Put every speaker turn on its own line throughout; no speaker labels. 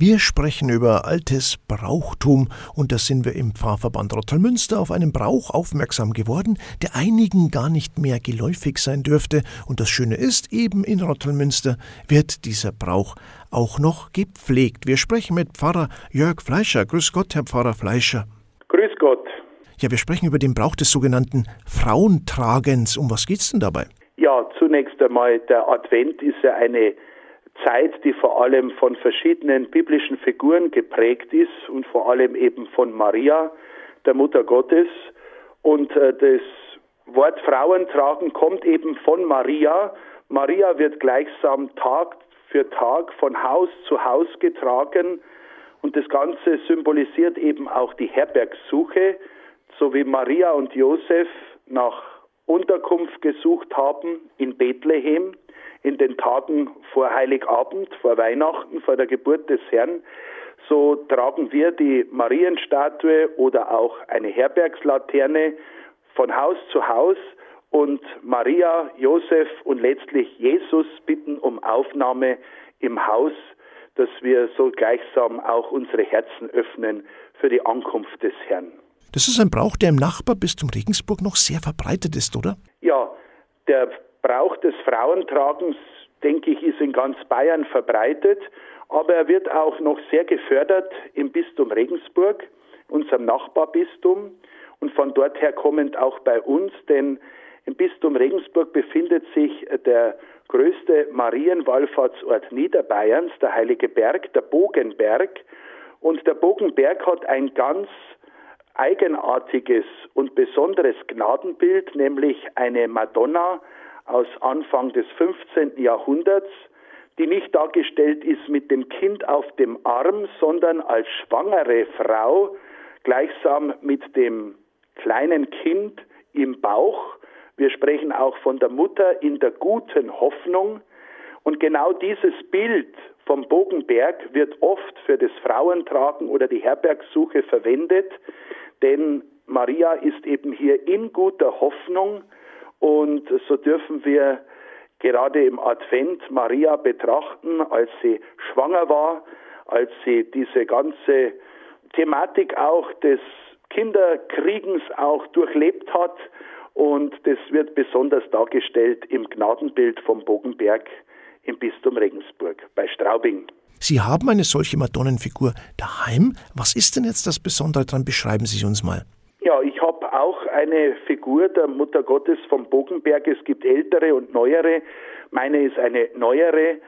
Wir sprechen über altes Brauchtum und da sind wir im Pfarrverband Rottalmünster auf einen Brauch aufmerksam geworden, der einigen gar nicht mehr geläufig sein dürfte. Und das Schöne ist, eben in Rottalmünster wird dieser Brauch auch noch gepflegt. Wir sprechen mit Pfarrer Jörg Fleischer. Grüß Gott, Herr Pfarrer Fleischer.
Grüß Gott.
Ja, wir sprechen über den Brauch des sogenannten Frauentragens. Um was geht's denn dabei?
Ja, zunächst einmal, der Advent ist ja eine Zeit, die vor allem von verschiedenen biblischen Figuren geprägt ist und vor allem eben von Maria, der Mutter Gottes. Und äh, das Wort Frauentragen kommt eben von Maria. Maria wird gleichsam Tag für Tag von Haus zu Haus getragen und das Ganze symbolisiert eben auch die Herbergssuche, so wie Maria und Josef nach Unterkunft gesucht haben in Bethlehem in den Tagen vor Heiligabend, vor Weihnachten, vor der Geburt des Herrn, so tragen wir die Marienstatue oder auch eine Herbergslaterne von Haus zu Haus und Maria, Josef und letztlich Jesus bitten um Aufnahme im Haus, dass wir so gleichsam auch unsere Herzen öffnen für die Ankunft des Herrn.
Das ist ein Brauch, der im Nachbarbistum Regensburg noch sehr verbreitet ist, oder?
Ja, der Brauch des Frauentragens, denke ich, ist in ganz Bayern verbreitet, aber er wird auch noch sehr gefördert im Bistum Regensburg, unserem Nachbarbistum und von dort her kommend auch bei uns, denn im Bistum Regensburg befindet sich der größte Marienwallfahrtsort Niederbayerns, der Heilige Berg, der Bogenberg. Und der Bogenberg hat ein ganz eigenartiges und besonderes Gnadenbild, nämlich eine Madonna aus Anfang des 15. Jahrhunderts, die nicht dargestellt ist mit dem Kind auf dem Arm, sondern als schwangere Frau, gleichsam mit dem kleinen Kind im Bauch. Wir sprechen auch von der Mutter in der guten Hoffnung. Und genau dieses Bild vom Bogenberg wird oft für das Frauentragen oder die Herbergsuche verwendet, denn Maria ist eben hier in guter Hoffnung und so dürfen wir gerade im Advent Maria betrachten, als sie schwanger war, als sie diese ganze Thematik auch des Kinderkriegens auch durchlebt hat. Und das wird besonders dargestellt im Gnadenbild vom Bogenberg im Bistum Regensburg bei Straubing.
Sie haben eine solche Madonnenfigur daheim. Was ist denn jetzt das Besondere daran? Beschreiben Sie uns mal.
Ja, ich habe auch eine Figur der Mutter Gottes vom Bogenberg. Es gibt ältere und neuere. Meine ist eine neuere.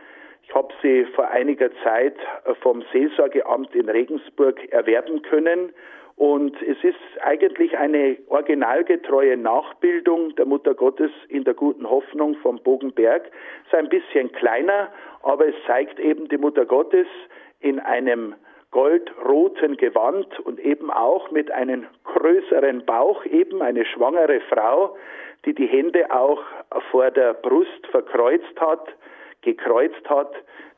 Ich habe sie vor einiger Zeit vom Seelsorgeamt in Regensburg erwerben können. Und es ist eigentlich eine originalgetreue Nachbildung der Mutter Gottes in der guten Hoffnung vom Bogenberg. Ist ein bisschen kleiner, aber es zeigt eben die Mutter Gottes in einem goldroten Gewand und eben auch mit einem größeren Bauch, eben eine schwangere Frau, die die Hände auch vor der Brust verkreuzt hat, gekreuzt hat,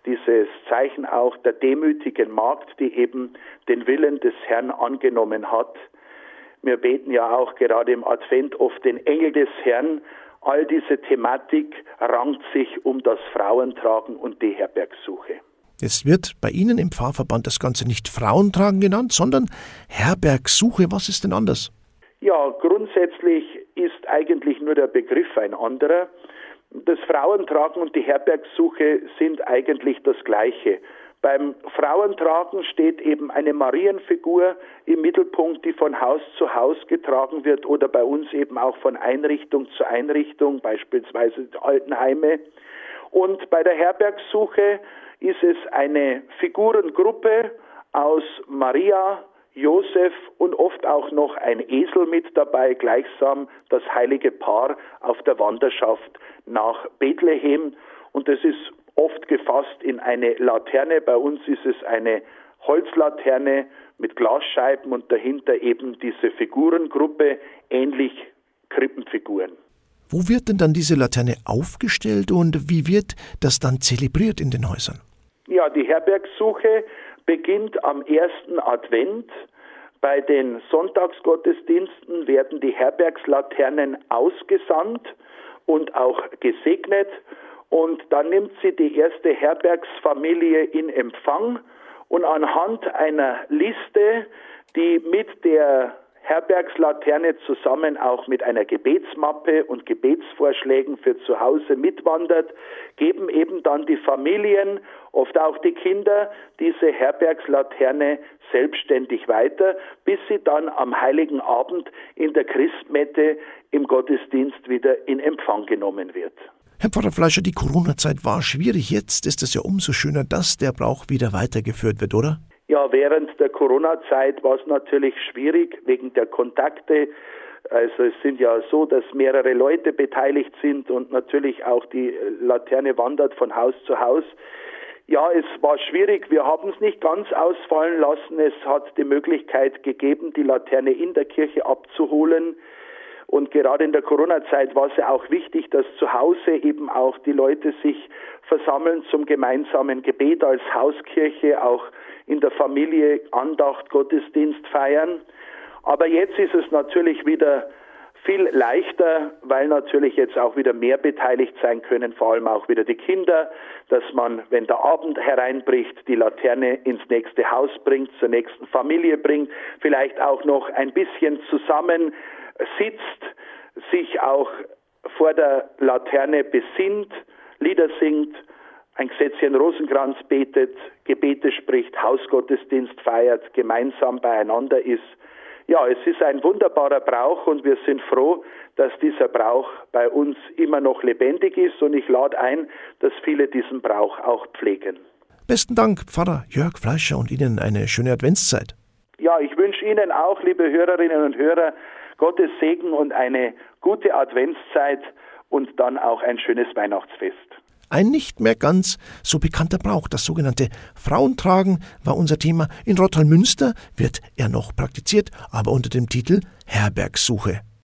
dieses Zeichen auch der demütigen Magd, die eben den Willen des Herrn angenommen hat. Wir beten ja auch gerade im Advent oft den Engel des Herrn. All diese Thematik rankt sich um das Frauentragen und die Herbergsuche.
Jetzt wird bei Ihnen im Pfarrverband das Ganze nicht Frauentragen genannt, sondern Herbergsuche. Was ist denn anders?
Ja, grundsätzlich ist eigentlich nur der Begriff ein anderer. Das Frauentragen und die Herbergsuche sind eigentlich das Gleiche. Beim Frauentragen steht eben eine Marienfigur im Mittelpunkt, die von Haus zu Haus getragen wird oder bei uns eben auch von Einrichtung zu Einrichtung, beispielsweise Altenheime. Und bei der Herbergsuche ist es eine Figurengruppe aus Maria, Josef und oft auch noch ein Esel mit dabei, gleichsam das heilige Paar auf der Wanderschaft nach Bethlehem. Und das ist oft gefasst in eine Laterne. Bei uns ist es eine Holzlaterne mit Glasscheiben und dahinter eben diese Figurengruppe, ähnlich Krippenfiguren.
Wo wird denn dann diese Laterne aufgestellt und wie wird das dann zelebriert in den Häusern?
Ja, die Herbergsuche beginnt am ersten Advent. Bei den Sonntagsgottesdiensten werden die Herbergslaternen ausgesandt und auch gesegnet. Und dann nimmt sie die erste Herbergsfamilie in Empfang Und anhand einer Liste, die mit der Herbergslaterne zusammen auch mit einer Gebetsmappe und Gebetsvorschlägen für zu Hause mitwandert, geben eben dann die Familien, oft auch die Kinder, diese Herbergslaterne selbstständig weiter, bis sie dann am heiligen Abend in der Christmette im Gottesdienst wieder in Empfang genommen wird.
Herr Pfarrer Fleischer, die Corona-Zeit war schwierig. Jetzt ist es ja umso schöner, dass der Brauch wieder weitergeführt wird, oder?
Ja, während der Corona-Zeit war es natürlich schwierig wegen der Kontakte. Also es sind ja so, dass mehrere Leute beteiligt sind und natürlich auch die Laterne wandert von Haus zu Haus. Ja, es war schwierig. Wir haben es nicht ganz ausfallen lassen. Es hat die Möglichkeit gegeben, die Laterne in der Kirche abzuholen. Und gerade in der Corona-Zeit war es ja auch wichtig, dass zu Hause eben auch die Leute sich versammeln zum gemeinsamen Gebet als Hauskirche, auch in der Familie Andacht, Gottesdienst feiern. Aber jetzt ist es natürlich wieder viel leichter, weil natürlich jetzt auch wieder mehr beteiligt sein können, vor allem auch wieder die Kinder, dass man, wenn der Abend hereinbricht, die Laterne ins nächste Haus bringt, zur nächsten Familie bringt, vielleicht auch noch ein bisschen zusammen sitzt, sich auch vor der Laterne besinnt, Lieder singt ein Gesetzchen Rosenkranz betet, Gebete spricht, Hausgottesdienst feiert, gemeinsam beieinander ist. Ja, es ist ein wunderbarer Brauch und wir sind froh, dass dieser Brauch bei uns immer noch lebendig ist und ich lade ein, dass viele diesen Brauch auch pflegen.
Besten Dank, Pfarrer Jörg Fleischer und Ihnen eine schöne Adventszeit.
Ja, ich wünsche Ihnen auch, liebe Hörerinnen und Hörer, Gottes Segen und eine gute Adventszeit und dann auch ein schönes Weihnachtsfest.
Ein nicht mehr ganz so bekannter Brauch, das sogenannte Frauentragen, war unser Thema. In Rottalmünster wird er noch praktiziert, aber unter dem Titel Herbergsuche.